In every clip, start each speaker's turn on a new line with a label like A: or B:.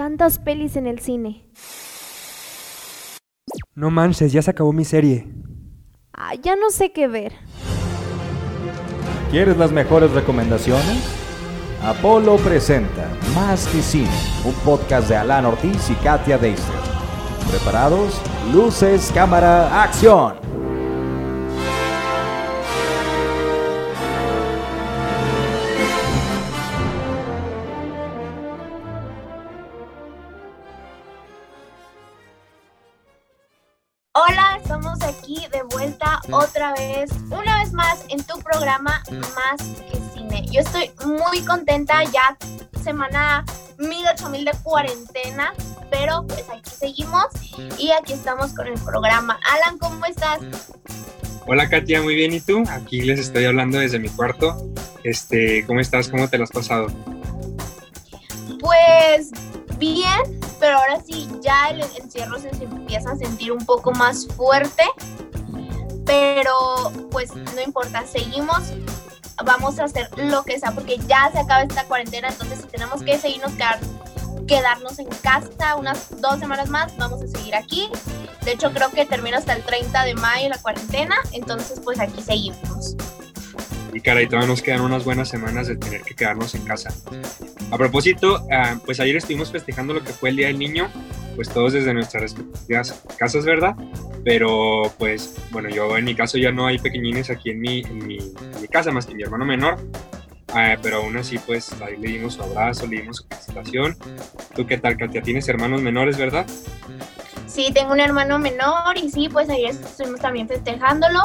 A: Tantas pelis en el cine.
B: No manches, ya se acabó mi serie.
A: Ah, ya no sé qué ver.
C: ¿Quieres las mejores recomendaciones? Apolo presenta Más que Cine, un podcast de Alan Ortiz y Katia Deister. ¿Preparados? Luces, cámara, acción.
D: Otra vez, una vez más en tu programa Más que Cine. Yo estoy muy contenta, ya semana mil, ocho mil de cuarentena, pero pues aquí seguimos y aquí estamos con el programa. Alan, ¿cómo estás?
E: Hola Katia, muy bien, ¿y tú? Aquí les estoy hablando desde mi cuarto. Este, ¿cómo estás? ¿Cómo te lo has pasado?
D: Pues bien, pero ahora sí, ya el encierro se empieza a sentir un poco más fuerte, pero pues no importa, seguimos, vamos a hacer lo que sea, porque ya se acaba esta cuarentena, entonces si tenemos que seguirnos quedar, quedarnos en casa unas dos semanas más, vamos a seguir aquí. De hecho, creo que termina hasta el 30 de mayo la cuarentena, entonces pues aquí seguimos.
E: Y caray, todavía nos quedan unas buenas semanas de tener que quedarnos en casa. A propósito, ah, pues ayer estuvimos festejando lo que fue el Día del Niño, pues todos desde nuestras respectivas casas, ¿verdad? Pero pues bueno, yo en mi caso ya no hay pequeñines aquí en mi, en mi, en mi casa más que mi hermano menor. Ah, pero aún así, pues ahí le dimos su abrazo, le dimos su felicitación. ¿Tú qué tal, Katia? ¿Tienes hermanos menores, verdad?
D: Sí, tengo un hermano menor y sí, pues ayer estuvimos también festejándolo,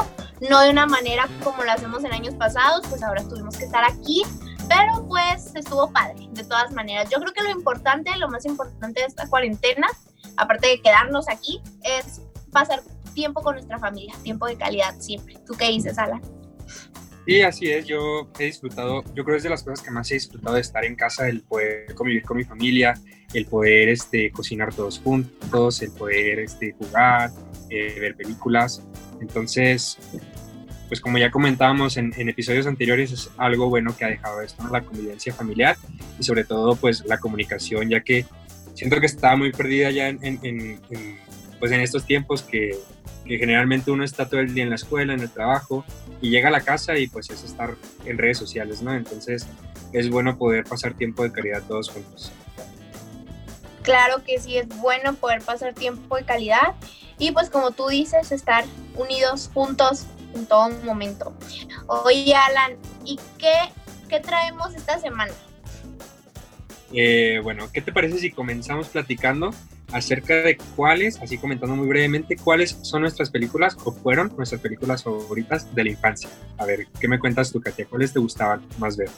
D: no de una manera como lo hacemos en años pasados, pues ahora tuvimos que estar aquí, pero pues estuvo padre, de todas maneras. Yo creo que lo importante, lo más importante de esta cuarentena, aparte de quedarnos aquí, es pasar tiempo con nuestra familia, tiempo de calidad siempre. ¿Tú qué dices, Alan?
E: Sí, así es, yo he disfrutado, yo creo que es de las cosas que más he disfrutado de estar en casa, el poder convivir con mi familia, el poder este, cocinar todos juntos, el poder este, jugar, eh, ver películas. Entonces, pues como ya comentábamos en, en, episodios anteriores, es algo bueno que ha dejado esto, ¿no? la convivencia familiar y sobre todo pues la comunicación, ya que siento que está muy perdida ya en, en, en pues en estos tiempos que, que, generalmente uno está todo el día en la escuela, en el trabajo y llega a la casa y pues es estar en redes sociales, ¿no? Entonces es bueno poder pasar tiempo de calidad todos juntos.
D: Claro que sí, es bueno poder pasar tiempo de calidad y pues como tú dices, estar unidos juntos en todo momento. Oye, Alan, ¿y qué, qué traemos esta semana?
E: Eh, bueno, ¿qué te parece si comenzamos platicando acerca de cuáles, así comentando muy brevemente, cuáles son nuestras películas o fueron nuestras películas favoritas de la infancia? A ver, ¿qué me cuentas tú, Katia? ¿Cuáles te gustaban más ver?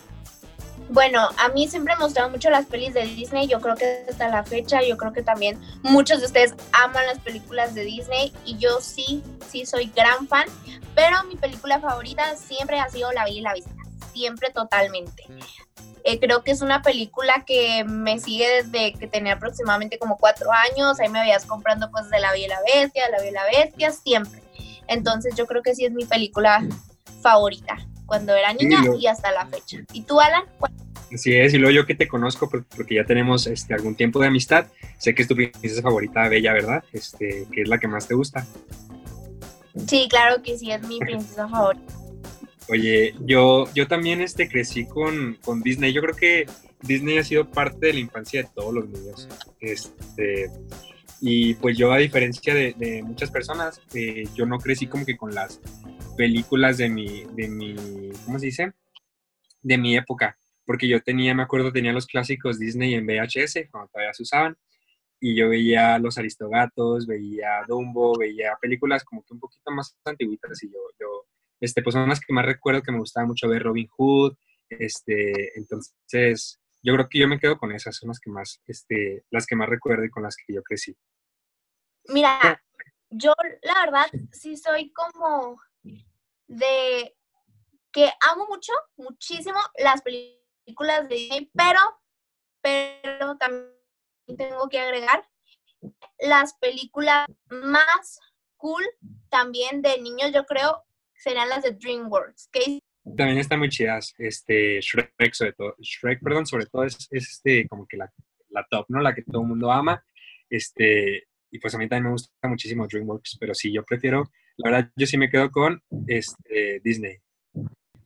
D: Bueno, a mí siempre me gustaban mucho las pelis de Disney, yo creo que hasta la fecha, yo creo que también muchos de ustedes aman las películas de Disney y yo sí, sí soy gran fan, pero mi película favorita siempre ha sido La Bella y la Bestia, siempre totalmente. Eh, creo que es una película que me sigue desde que tenía aproximadamente como cuatro años, ahí me veías comprando cosas de La Bella y la Bestia, La Bella y la Bestia, siempre. Entonces yo creo que sí es mi película favorita cuando era niña y hasta la fecha. ¿Y tú, Alan?
E: Así es, y luego yo que te conozco porque ya tenemos este, algún tiempo de amistad, sé que es tu princesa favorita, Bella, ¿verdad? Este, que es la que más te gusta.
D: Sí, claro que sí, es mi princesa favorita.
E: Oye, yo, yo también este, crecí con, con, Disney. Yo creo que Disney ha sido parte de la infancia de todos los niños. Este, y pues yo, a diferencia de, muchas personas, eh, yo no crecí como que con las películas de mi, de mi, ¿cómo se dice? De mi época. Porque yo tenía, me acuerdo, tenía los clásicos Disney en VHS, cuando todavía se usaban. Y yo veía Los Aristogatos, veía Dumbo, veía películas como que un poquito más antiguitas. Y yo, yo este, pues son las que más recuerdo que me gustaba mucho ver Robin Hood. Este, entonces, yo creo que yo me quedo con esas, son las que más, este, las que más recuerdo y con las que yo crecí.
D: Mira, yo la verdad sí soy como de que amo mucho, muchísimo las películas de Disney, pero, pero también tengo que agregar las películas más cool también de niños, yo creo, serían las de DreamWorks. ¿okay?
E: También están muy chidas. Este, Shrek, sobre todo, Shrek, perdón, sobre todo es, es, este, como que la, la top, ¿no? La que todo el mundo ama. Este, y pues a mí también me gusta muchísimo DreamWorks, pero sí, yo prefiero, la verdad, yo sí me quedo con este, Disney.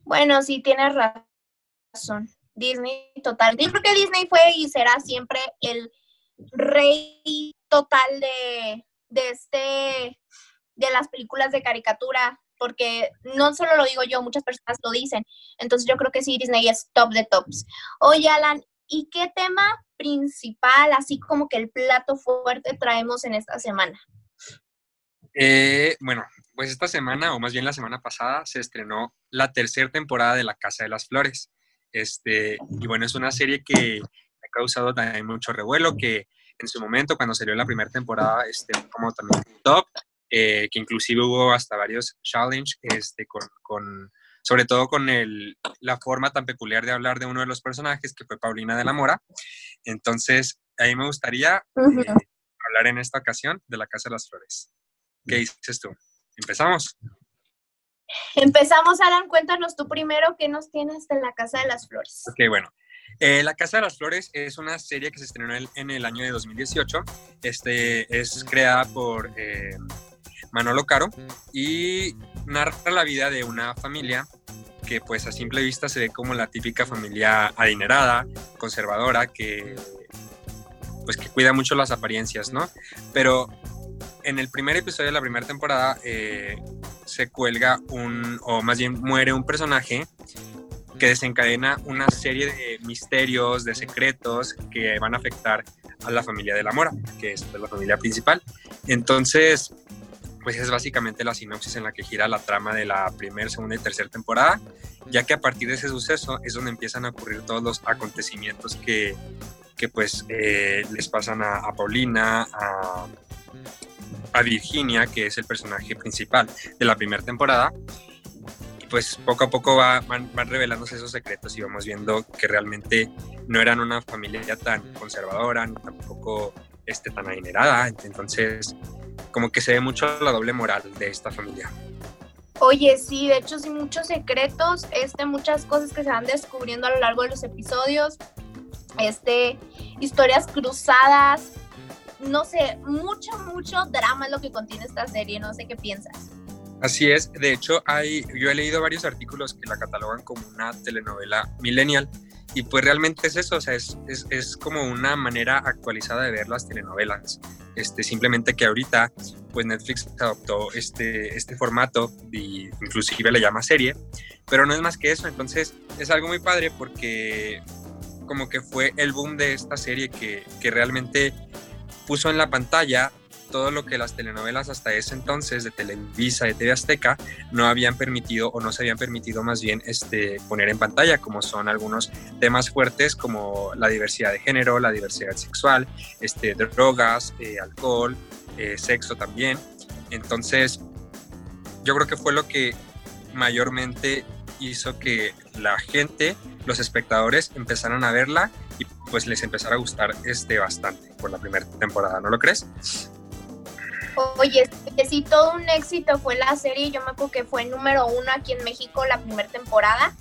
D: Bueno, sí, tienes razón. Disney total. Yo creo que Disney fue y será siempre el rey total de, de este de las películas de caricatura, porque no solo lo digo yo, muchas personas lo dicen. Entonces yo creo que sí, Disney es top de tops. Oye, Alan, ¿y qué tema principal, así como que el plato fuerte traemos en esta semana?
E: Eh, bueno, pues esta semana, o más bien la semana pasada, se estrenó la tercera temporada de La Casa de las Flores. Este, y bueno, es una serie que ha causado también mucho revuelo, que en su momento, cuando salió la primera temporada, este, como también top, eh, que inclusive hubo hasta varios challenges, este, con, con, sobre todo con el, la forma tan peculiar de hablar de uno de los personajes, que fue Paulina de la Mora. Entonces, ahí me gustaría eh, hablar en esta ocasión de la Casa de las Flores. ¿Qué dices tú? ¿Empezamos?
D: Empezamos, Alan, cuéntanos tú primero qué nos tienes de la Casa de las Flores.
E: Ok, bueno. Eh, la Casa de las Flores es una serie que se estrenó en, el año de 2018. Este, es creada por eh, Manolo Caro y narra la vida de una familia que pues a simple vista se ve como la típica familia adinerada, conservadora, que pues que cuida mucho las apariencias, ¿no? Pero en el primer episodio de la primera temporada eh, se cuelga un, o más bien muere un personaje que desencadena una serie de misterios, de secretos que van a afectar a la familia de la Mora, que es la familia principal. Entonces, pues es básicamente la sinopsis en la que gira la trama de la primera, segunda y tercera temporada, ya que a partir de ese suceso es donde empiezan a ocurrir todos los acontecimientos que, que pues eh, les pasan a, a Paulina, a, Virginia, que es el personaje principal de la primera temporada. Y pues poco a poco va, van, revelándose esos secretos y vamos viendo que realmente no eran una familia tan conservadora, ni tampoco este, tan adinerada. Entonces, como que se ve mucho la doble moral de esta familia.
D: Oye, sí, de hecho sí, muchos secretos, este, muchas cosas que se van descubriendo a lo largo de los episodios, este, historias cruzadas, no sé, mucho, mucho drama es lo que contiene esta serie, no sé qué piensas.
E: Así es, de hecho hay, yo he leído varios artículos que la catalogan como una telenovela millennial y pues realmente es eso, o sea, es, es, es, como una manera actualizada de ver las telenovelas. Este, simplemente que ahorita pues Netflix adoptó este, este formato y inclusive le llama serie, pero no es más que eso, entonces es algo muy padre porque como que fue el boom de esta serie que, que realmente puso en la pantalla todo lo que las telenovelas hasta ese entonces de Televisa, de TV Azteca, no habían permitido o no se habían permitido más bien este, poner en pantalla, como son algunos temas fuertes como la diversidad de género, la diversidad sexual, este, drogas, eh, alcohol, eh, sexo también. Entonces, yo creo que fue lo que mayormente hizo que la gente, los espectadores, empezaran a verla y pues les empezara a gustar este bastante por la primera temporada, ¿no lo crees?
D: Oye, sí, todo un éxito fue la serie, yo me acuerdo que fue número uno aquí en México la primera temporada.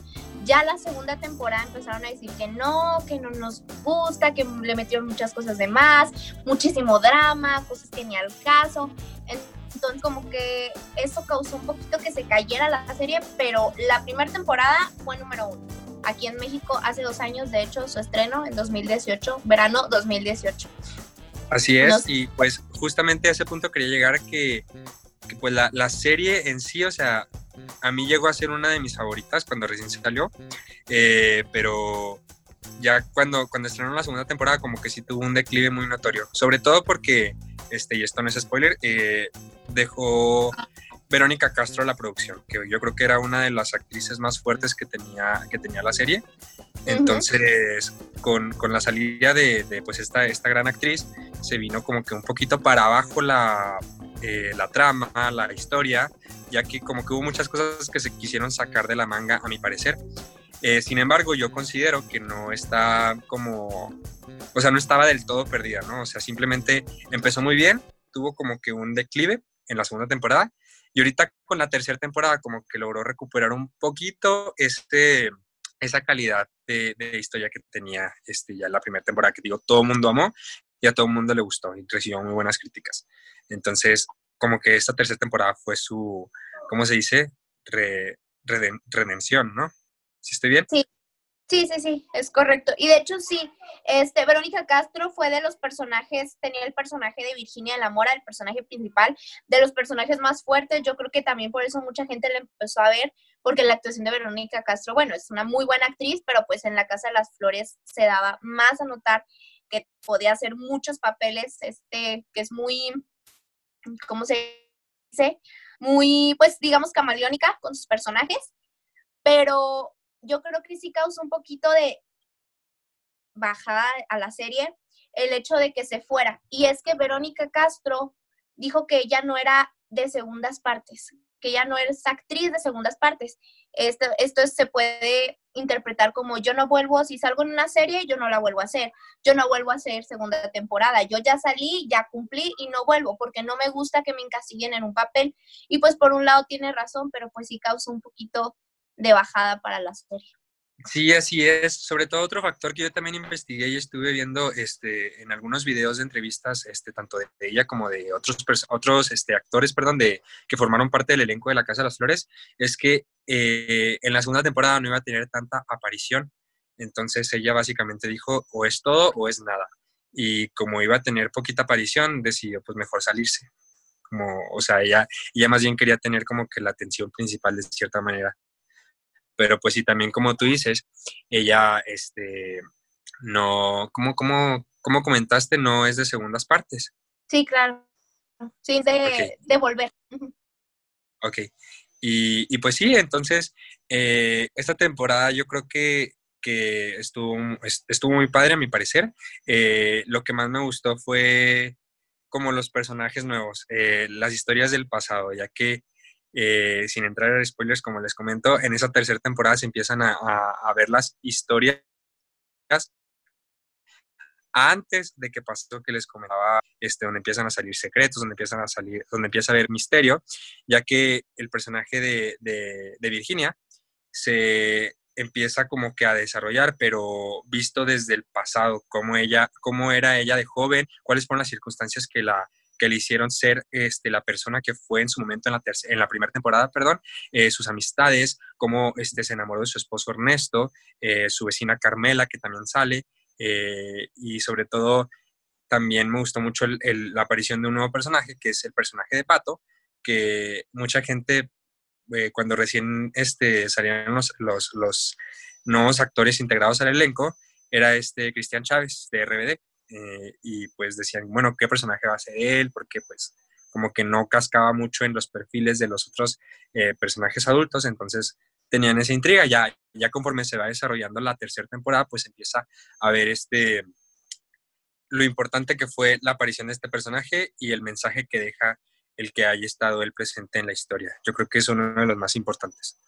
D: Ya la segunda temporada empezaron a decir que no, que no nos gusta, que le metieron muchas cosas de más, muchísimo drama, cosas que ni al caso. Entonces como que eso causó un poquito que se cayera la serie, pero la primera temporada fue número uno. Aquí en México hace dos años, de hecho, su estreno en 2018, verano 2018.
E: Así es, y pues justamente a ese punto quería llegar que, que pues la, la, serie en sí, o sea, a mí llegó a ser una de mis favoritas cuando recién salió, eh, pero ya cuando, cuando estrenaron la segunda temporada como que sí tuvo un declive muy notorio, sobre todo porque, este, y esto no es spoiler, eh, dejó Verónica Castro la producción, que yo creo que era una de las actrices más fuertes que tenía, que tenía la serie. Entonces, con, con, la salida de, de, pues esta, esta gran actriz, se vino como que un poquito para abajo la, eh, la trama, la historia, ya que como que hubo muchas cosas que se quisieron sacar de la manga, a mi parecer. Eh, sin embargo, yo considero que no está como, o sea, no estaba del todo perdida, ¿no? O sea, simplemente empezó muy bien, tuvo como que un declive en la segunda temporada y ahorita con la tercera temporada como que logró recuperar un poquito este, esa calidad de, historia que tenía este, ya la primera temporada, que digo, todo el mundo amó y a todo el mundo le gustó y recibió muy buenas críticas. Entonces, como que esta tercera temporada fue su, ¿cómo se dice? redención, ¿no? ¿Sí estoy bien?
D: Sí, Sí, sí, sí, es correcto. Y de hecho sí, este, Verónica Castro fue de los personajes, tenía el personaje de Virginia de la Mora, el personaje principal, de los personajes más fuertes. Yo creo que también por eso mucha gente la empezó a ver, porque la actuación de Verónica Castro, bueno, es una muy buena actriz, pero pues en la Casa de las Flores se daba más a notar que podía hacer muchos papeles, este, que es muy, ¿cómo se dice? Muy, pues digamos, camaleónica con sus personajes, pero yo creo que sí causa un poquito de bajada a la serie el hecho de que se fuera. Y es que Verónica Castro dijo que ella no era de segundas partes, que ella no es actriz de segundas partes. Esto, esto se puede interpretar como yo no vuelvo, si salgo en una serie, yo no la vuelvo a hacer, yo no vuelvo a hacer segunda temporada, yo ya salí, ya cumplí y no vuelvo porque no me gusta que me encasillen en un papel. Y pues por un lado tiene razón, pero pues sí causa un poquito de bajada para la serie.
E: Sí, así es. Sobre todo otro factor que yo también investigué y estuve viendo este, en algunos videos de entrevistas, este, tanto de ella como de otros, otros este, actores perdón, de, que formaron parte del elenco de La Casa de las Flores, es que eh, en la segunda temporada no iba a tener tanta aparición. Entonces ella básicamente dijo, o es todo o es nada. Y como iba a tener poquita aparición, decidió pues mejor salirse. Como, o sea, ella, ella más bien quería tener como que la atención principal de cierta manera pero pues sí, también como tú dices, ella, este, no, como, como, como comentaste, no es de segundas partes.
D: Sí, claro. Sí, de, de volver.
E: Ok. Y, y, pues sí, entonces, eh, esta temporada yo creo que, que estuvo, estuvo muy padre a mi parecer. Eh, lo que más me gustó fue como los personajes nuevos, eh, las historias del pasado, ya que eh, sin entrar en spoilers, como les comento, en esa tercera temporada se empiezan a, ver las historias antes de que pasó que les comentaba, este, donde empiezan a salir secretos, donde empiezan a salir, donde empieza a haber misterio, ya que el personaje de, Virginia se empieza como que a desarrollar, pero visto desde el pasado, cómo ella, cómo era ella de joven, cuáles fueron las circunstancias que la, que le hicieron ser este, la persona que fue en su momento en la, en la primera temporada, perdón, eh, sus amistades, cómo este, se enamoró de su esposo Ernesto, eh, su vecina Carmela, que también sale, eh, y sobre todo también me gustó mucho la aparición de un nuevo personaje, que es el personaje de Pato, que mucha gente, cuando recién este, salían los, los, los nuevos actores integrados al elenco, era este Cristian Chávez de RBD eh, y pues decían, bueno, ¿qué personaje va a ser él? Porque pues como que no cascaba mucho en los perfiles de los otros eh, personajes adultos, entonces tenían esa intriga. Ya, ya conforme se va desarrollando la tercera temporada, pues empieza a ver este, lo importante que fue la aparición de este personaje y el mensaje que deja el que haya estado él presente en la historia. Yo creo que es uno de los más importantes.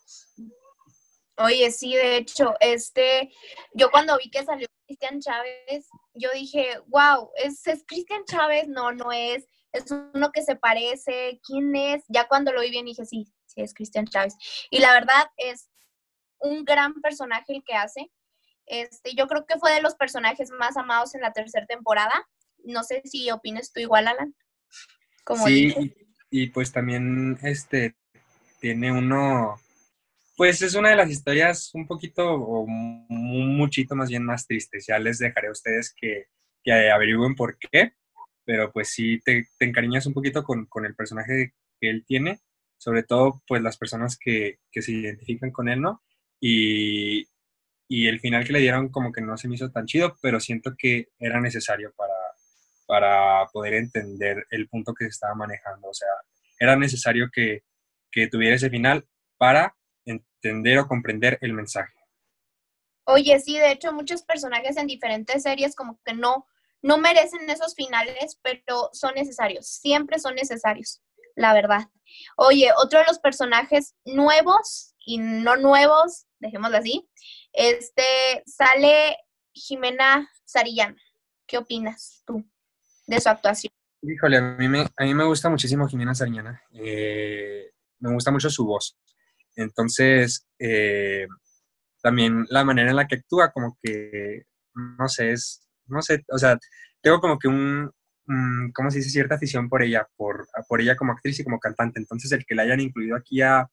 D: Oye, sí, de hecho, este, yo cuando vi que salió Cristian Chávez, yo dije, wow, ¿es, Cristian Chávez? No, no es, es uno que se parece, ¿quién es? Ya cuando lo vi bien dije, sí, sí, es Cristian Chávez. Y la verdad es un gran personaje el que hace. Este, yo creo que fue de los personajes más amados en la tercera temporada. No sé si opinas tú igual, Alan.
E: Como sí, y pues también este tiene uno pues es una de las historias un poquito o un muchito más bien más tristes. Ya les dejaré a ustedes que, averigüen por qué, pero pues sí te, encariñas un poquito con, el personaje que él tiene, sobre todo pues las personas que, se identifican con él, ¿no? Y, el final que le dieron como que no se me hizo tan chido, pero siento que era necesario para, para poder entender el punto que se estaba manejando. O sea, era necesario que, que tuviera ese final para entender o comprender el mensaje.
D: Oye, sí, de hecho muchos personajes en diferentes series como que no, no merecen esos finales, pero son necesarios, siempre son necesarios, la verdad. Oye, otro de los personajes nuevos y no nuevos, dejémoslo así, este, sale Jimena Sarillana. ¿Qué opinas tú de su actuación?
E: Híjole, a mí me, a mí me gusta muchísimo Jimena Sarillana. Eh, me gusta mucho su voz. Entonces, eh, también la manera en la que actúa, como que, no sé, es, no sé, o sea, tengo como que un, ¿cómo se dice? Cierta afición por ella, por, por ella como actriz y como cantante. Entonces, el que la hayan incluido aquí a,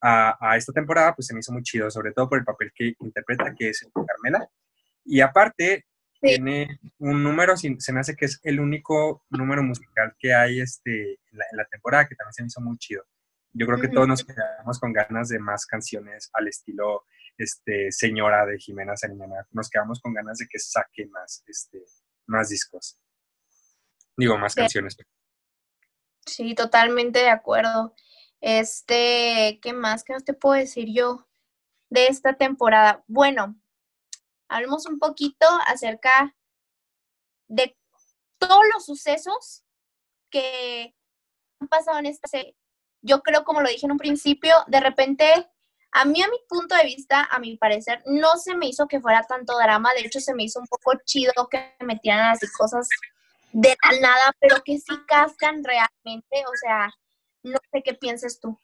E: a, esta temporada, pues se me hizo muy chido, sobre todo por el papel que interpreta, que es Carmela. Y aparte, tiene un número, se me hace que es el único número musical que hay este, en, la, temporada, que también se me hizo muy chido. Yo creo que todos nos quedamos con ganas de más canciones al estilo este, Señora de Jimena Sariñana. Nos quedamos con ganas de que saque más, este, más discos. Digo, más canciones.
D: Sí, totalmente de acuerdo. Este, ¿qué más? ¿Qué no te puedo decir yo de esta temporada? Bueno, hablemos un poquito acerca de todos los sucesos que han pasado en esta serie. Yo creo, como lo dije en un principio, de repente, a mí, a mi punto de vista, a mi parecer, no se me hizo que fuera tanto drama. De hecho, se me hizo un poco chido que metieran así cosas de la nada, pero que sí cascan realmente. O sea, no sé qué pienses tú.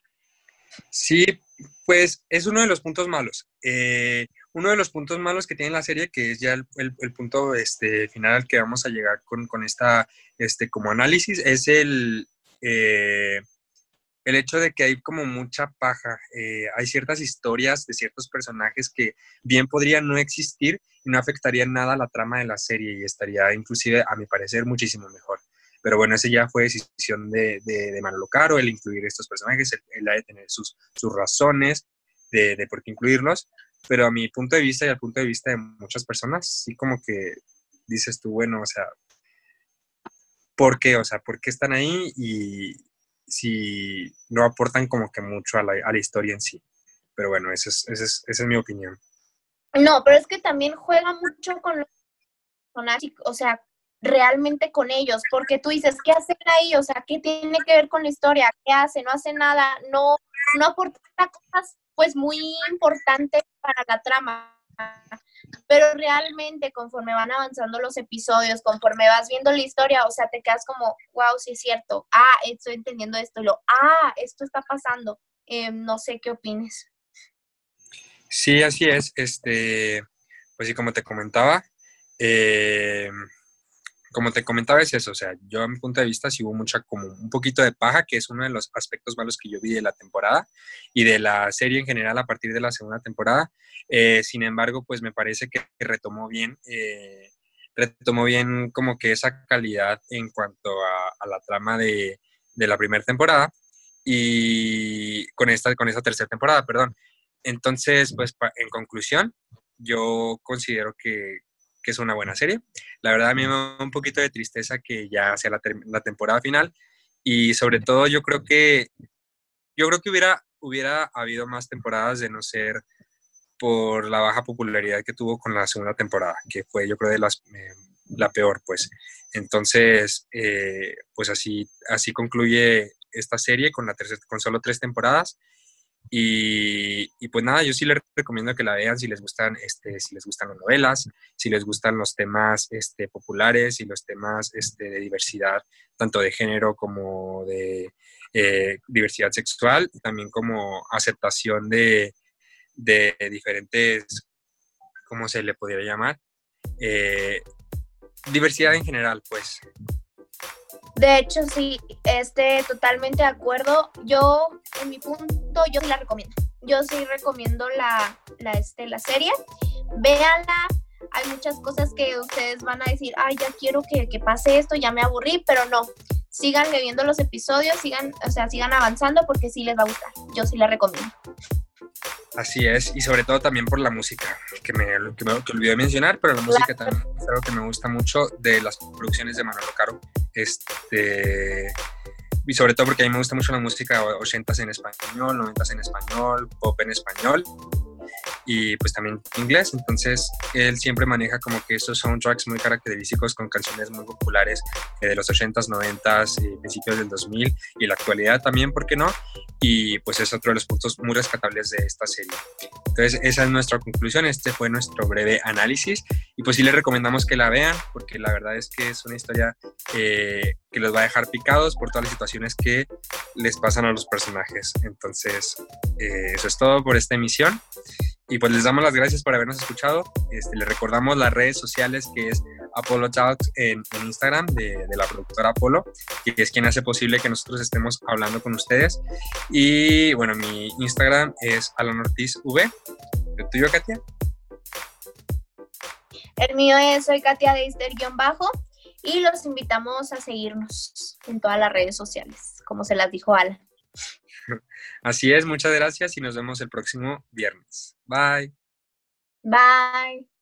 E: Sí, pues es uno de los puntos malos. Eh, uno de los puntos malos que tiene la serie, que es ya el, punto este, final al que vamos a llegar con, esta este, como análisis, es el, eh, el hecho de que hay como mucha paja. Eh, hay ciertas historias de ciertos personajes que bien podrían no existir y no afectarían nada a la trama de la serie y estaría inclusive, a mi parecer, muchísimo mejor. Pero bueno, ese ya fue decisión de, de, Manolo Caro, el incluir estos personajes, el, ha de tener sus, sus razones de, de por qué incluirlos pero a mi punto de vista y al punto de vista de muchas personas, sí como que dices tú, bueno, o sea, ¿por qué? O sea, ¿por qué están ahí? Y si no aportan como que mucho a la, a la historia en sí. Pero bueno, esa es, esa, es, mi opinión.
D: No, pero es que también juega mucho con los personajes, o sea, realmente con ellos, porque tú dices, ¿qué hacen ahí? O sea, ¿qué tiene que ver con la historia? ¿Qué hace? No hace nada, no, no aporta cosas pues muy importante para la trama. Pero realmente conforme van avanzando los episodios, conforme vas viendo la historia, o sea, te quedas como, wow, sí es cierto, ah, estoy entendiendo esto, y lo, ah, esto está pasando. Eh, no sé qué opines.
E: Sí, así es. Este, pues sí, como te comentaba, eh, como te comentaba, es eso, o sea, yo a mi punto de vista sí hubo mucha, como un poquito de paja, que es uno de los aspectos malos que yo vi de la temporada y de la serie en general a partir de la segunda temporada. Eh, sin embargo, pues me parece que retomó bien, eh, retomó bien como que esa calidad en cuanto a, la trama de, de la primera temporada y con esta, con esta tercera temporada, perdón. Entonces, pues en conclusión, yo considero que, que es una buena serie. La verdad a mí me da un poquito de tristeza que ya sea la, temporada final y sobre todo yo creo que yo creo que hubiera hubiera habido más temporadas de no ser por la baja popularidad que tuvo con la segunda temporada, que fue yo creo de las eh, la peor pues. Entonces, eh, pues así así concluye esta serie con la con solo tres temporadas y, pues nada, yo sí les recomiendo que la vean si les gustan, este, si les gustan las novelas, si les gustan los temas este, populares y los temas este, de diversidad, tanto de género como de eh, diversidad sexual, también como aceptación de, de diferentes, ¿cómo se le podría llamar? Eh, diversidad en general, pues.
D: De hecho, sí, este, totalmente de acuerdo. Yo, en mi punto, yo sí la recomiendo. Yo sí recomiendo la, la, este, la serie. Véanla. Hay muchas cosas que ustedes van a decir, ay, ya quiero que, que pase esto, ya me aburrí, pero no. Sigan viendo los episodios, sigan, o sea, sigan avanzando porque sí les va a gustar. Yo sí la recomiendo.
E: Así es, y sobre todo también por la música, que me, que me olvidé mencionar, pero la música también es algo que me gusta mucho de las producciones de Manolo Caro. Este, y sobre todo porque a mí me gusta mucho la música 80s en español, 90s en español, pop en español y pues también inglés. Entonces él siempre maneja como que estos soundtracks muy característicos con canciones muy populares eh, de los 80s, 90s, y principios del 2000 y la actualidad también, ¿por qué no? Y pues es otro de los puntos muy rescatables de esta serie. Entonces esa es nuestra conclusión, este fue nuestro breve análisis y pues sí les recomendamos que la vean porque la verdad es que es una historia eh, que los va a dejar picados por todas las situaciones que les pasan a los personajes. Entonces, eh, eso es todo por esta emisión y pues les damos las gracias por habernos escuchado. Este, les recordamos las redes sociales que es Apollo Talks en, Instagram de, la productora Apolo, que es quien hace posible que nosotros estemos hablando con ustedes. Y bueno, mi Instagram es Alan Ortiz V. ¿El tuyo, Katia?
D: El mío es soy Katia Deister-bajo y los invitamos a seguirnos en todas las redes sociales, como se las dijo Alan.
E: Así es, muchas gracias y nos vemos el próximo viernes. Bye.
D: Bye.